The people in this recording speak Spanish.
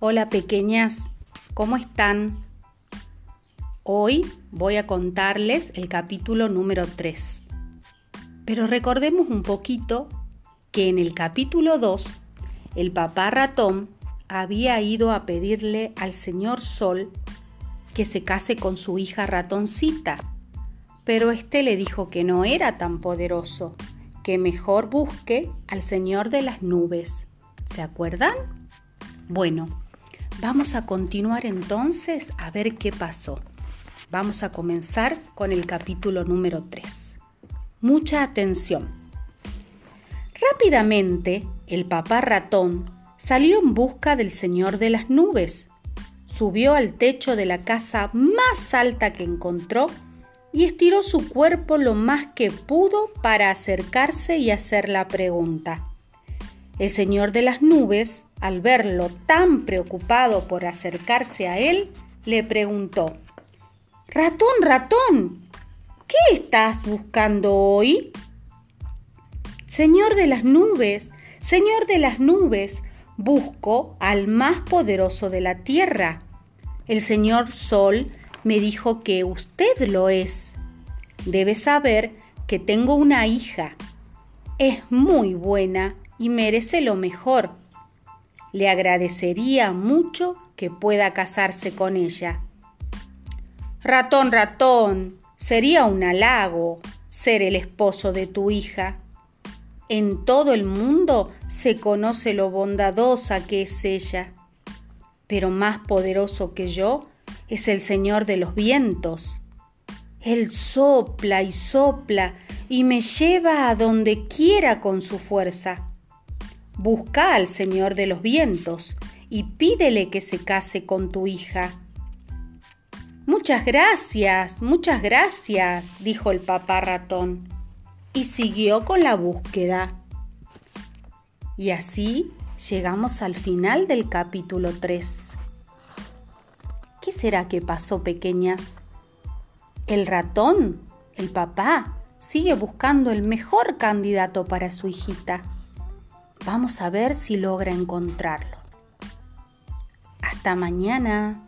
Hola pequeñas, ¿cómo están? Hoy voy a contarles el capítulo número 3. Pero recordemos un poquito que en el capítulo 2 el papá ratón había ido a pedirle al señor Sol que se case con su hija ratoncita, pero éste le dijo que no era tan poderoso, que mejor busque al señor de las nubes. ¿Se acuerdan? Bueno, vamos a continuar entonces a ver qué pasó. Vamos a comenzar con el capítulo número 3. Mucha atención. Rápidamente, el papá ratón salió en busca del señor de las nubes. Subió al techo de la casa más alta que encontró y estiró su cuerpo lo más que pudo para acercarse y hacer la pregunta. El señor de las nubes, al verlo tan preocupado por acercarse a él, le preguntó, Ratón, ratón, ¿qué estás buscando hoy? Señor de las nubes, Señor de las nubes, busco al más poderoso de la tierra. El Señor Sol me dijo que usted lo es. Debe saber que tengo una hija. Es muy buena y merece lo mejor. Le agradecería mucho que pueda casarse con ella. Ratón, ratón, sería un halago ser el esposo de tu hija. En todo el mundo se conoce lo bondadosa que es ella, pero más poderoso que yo es el Señor de los vientos. Él sopla y sopla y me lleva a donde quiera con su fuerza. Busca al Señor de los vientos y pídele que se case con tu hija. Muchas gracias, muchas gracias, dijo el papá ratón y siguió con la búsqueda. Y así llegamos al final del capítulo 3. ¿Qué será que pasó, pequeñas? El ratón, el papá, sigue buscando el mejor candidato para su hijita. Vamos a ver si logra encontrarlo. Hasta mañana.